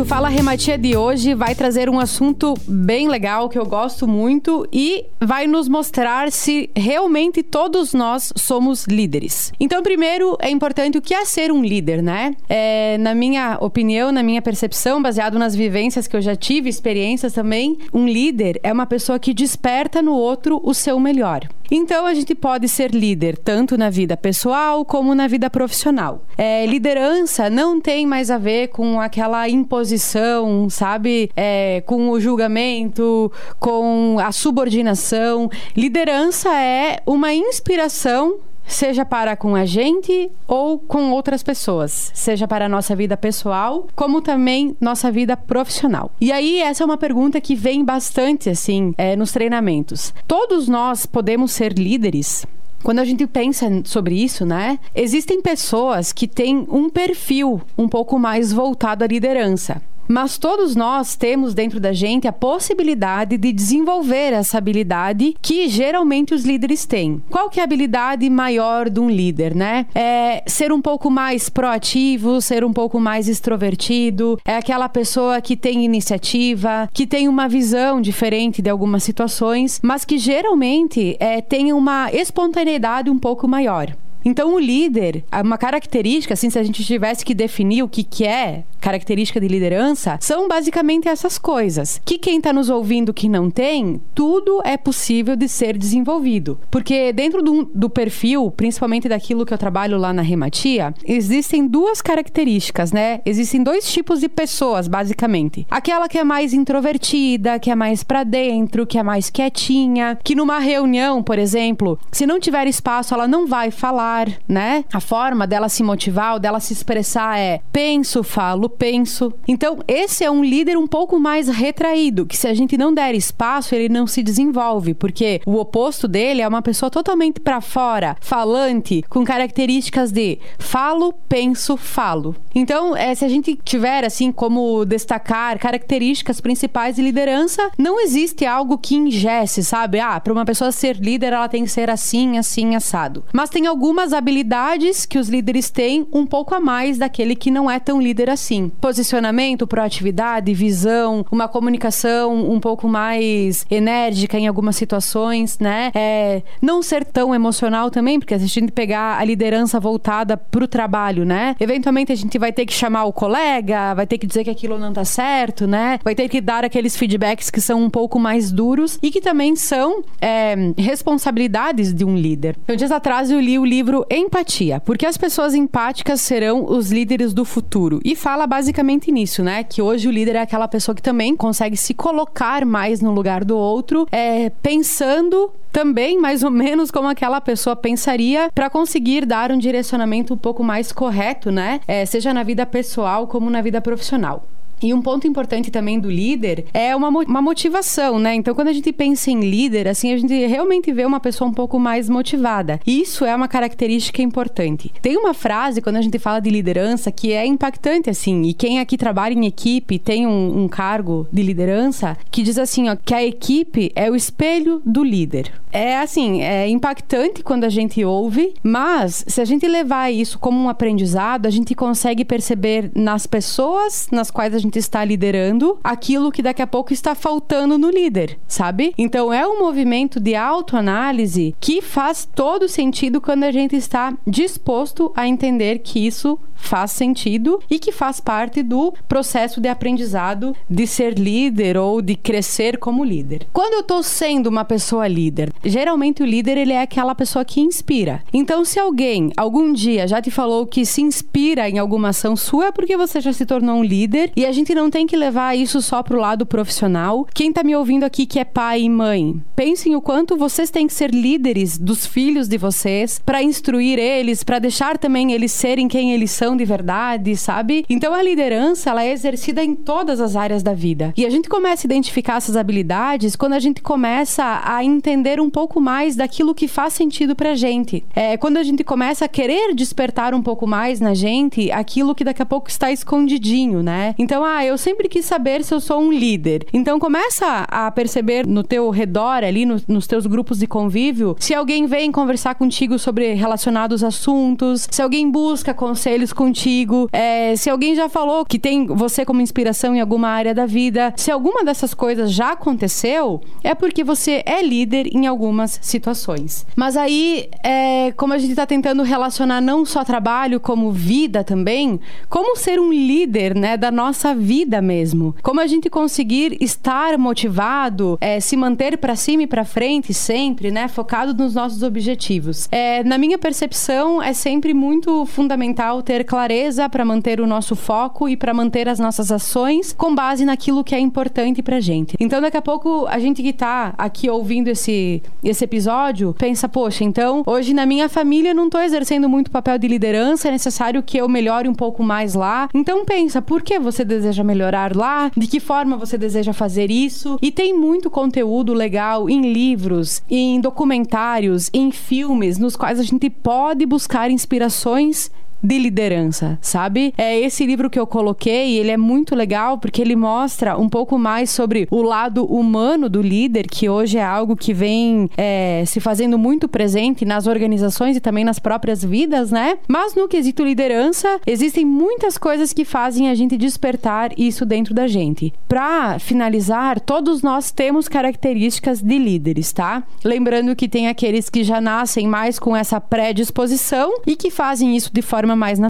o Fala Rematia de hoje vai trazer um assunto bem legal que eu gosto muito e vai nos mostrar se realmente todos nós somos líderes. Então, primeiro, é importante o que é ser um líder, né? É, na minha opinião, na minha percepção, baseado nas vivências que eu já tive, experiências também, um líder é uma pessoa que desperta no outro o seu melhor. Então, a gente pode ser líder tanto na vida pessoal como na vida profissional. É, liderança não tem mais a ver com aquela imposição, sabe? É, com o julgamento, com a subordinação. Liderança é uma inspiração seja para com a gente ou com outras pessoas, seja para a nossa vida pessoal, como também nossa vida profissional. E aí, essa é uma pergunta que vem bastante assim é, nos treinamentos. Todos nós podemos ser líderes? Quando a gente pensa sobre isso, né? Existem pessoas que têm um perfil um pouco mais voltado à liderança. Mas todos nós temos dentro da gente a possibilidade de desenvolver essa habilidade que geralmente os líderes têm. Qual que é a habilidade maior de um líder, né? É ser um pouco mais proativo, ser um pouco mais extrovertido, é aquela pessoa que tem iniciativa, que tem uma visão diferente de algumas situações, mas que geralmente é, tem uma espontaneidade um pouco maior. Então, o líder, uma característica, assim, se a gente tivesse que definir o que, que é característica de liderança, são basicamente essas coisas. Que quem está nos ouvindo que não tem, tudo é possível de ser desenvolvido. Porque dentro do, do perfil, principalmente daquilo que eu trabalho lá na Rematia, existem duas características, né? Existem dois tipos de pessoas, basicamente. Aquela que é mais introvertida, que é mais para dentro, que é mais quietinha, que numa reunião, por exemplo, se não tiver espaço, ela não vai falar falar, né? A forma dela se motivar, dela se expressar é penso, falo, penso. Então, esse é um líder um pouco mais retraído, que se a gente não der espaço, ele não se desenvolve, porque o oposto dele é uma pessoa totalmente para fora, falante, com características de falo, penso, falo. Então, é, se a gente tiver assim como destacar características principais de liderança, não existe algo que ingesse, sabe? Ah, para uma pessoa ser líder, ela tem que ser assim, assim, assado. Mas tem algumas algumas habilidades que os líderes têm um pouco a mais daquele que não é tão líder assim. Posicionamento, proatividade, visão, uma comunicação um pouco mais enérgica em algumas situações, né? É, não ser tão emocional também, porque a gente pegar a liderança voltada pro trabalho, né? Eventualmente a gente vai ter que chamar o colega, vai ter que dizer que aquilo não tá certo, né? Vai ter que dar aqueles feedbacks que são um pouco mais duros e que também são é, responsabilidades de um líder. Então, dias atrás eu li o livro livro Empatia, porque as pessoas empáticas serão os líderes do futuro. E fala basicamente nisso, né? Que hoje o líder é aquela pessoa que também consegue se colocar mais no lugar do outro, é, pensando também mais ou menos como aquela pessoa pensaria para conseguir dar um direcionamento um pouco mais correto, né? É, seja na vida pessoal como na vida profissional. E um ponto importante também do líder é uma, uma motivação, né? Então, quando a gente pensa em líder, assim, a gente realmente vê uma pessoa um pouco mais motivada. Isso é uma característica importante. Tem uma frase, quando a gente fala de liderança, que é impactante, assim, e quem aqui trabalha em equipe tem um, um cargo de liderança, que diz assim, ó, que a equipe é o espelho do líder. É assim, é impactante quando a gente ouve, mas se a gente levar isso como um aprendizado, a gente consegue perceber nas pessoas nas quais a gente está liderando aquilo que daqui a pouco está faltando no líder, sabe? Então é um movimento de autoanálise que faz todo sentido quando a gente está disposto a entender que isso faz sentido e que faz parte do processo de aprendizado de ser líder ou de crescer como líder. Quando eu estou sendo uma pessoa líder, geralmente o líder ele é aquela pessoa que inspira. Então, se alguém algum dia já te falou que se inspira em alguma ação sua, é porque você já se tornou um líder e a gente não tem que levar isso só pro lado profissional. Quem tá me ouvindo aqui que é pai e mãe, pensem o quanto vocês têm que ser líderes dos filhos de vocês para instruir eles, para deixar também eles serem quem eles são de verdade, sabe? Então a liderança, ela é exercida em todas as áreas da vida. E a gente começa a identificar essas habilidades quando a gente começa a entender um pouco mais daquilo que faz sentido pra gente. É quando a gente começa a querer despertar um pouco mais na gente aquilo que daqui a pouco está escondidinho, né? Então, ah, eu sempre quis saber se eu sou um líder. Então começa a perceber no teu redor ali, no, nos teus grupos de convívio, se alguém vem conversar contigo sobre relacionados assuntos, se alguém busca conselhos contigo. É, se alguém já falou que tem você como inspiração em alguma área da vida, se alguma dessas coisas já aconteceu, é porque você é líder em algumas situações. Mas aí, é, como a gente está tentando relacionar não só trabalho como vida também, como ser um líder, né, da nossa vida mesmo. Como a gente conseguir estar motivado, é, se manter para cima e para frente sempre, né, focado nos nossos objetivos. É, na minha percepção, é sempre muito fundamental ter clareza para manter o nosso foco e para manter as nossas ações com base naquilo que é importante pra gente. Então, daqui a pouco, a gente que tá aqui ouvindo esse, esse episódio, pensa, poxa, então, hoje na minha família não tô exercendo muito papel de liderança, é necessário que eu melhore um pouco mais lá. Então, pensa, por que você deseja melhorar lá? De que forma você deseja fazer isso? E tem muito conteúdo legal em livros, em documentários, em filmes, nos quais a gente pode buscar inspirações de liderança, sabe? É esse livro que eu coloquei, ele é muito legal porque ele mostra um pouco mais sobre o lado humano do líder, que hoje é algo que vem é, se fazendo muito presente nas organizações e também nas próprias vidas, né? Mas no quesito liderança, existem muitas coisas que fazem a gente despertar isso dentro da gente. Para finalizar, todos nós temos características de líderes, tá? Lembrando que tem aqueles que já nascem mais com essa predisposição e que fazem isso de forma forma mais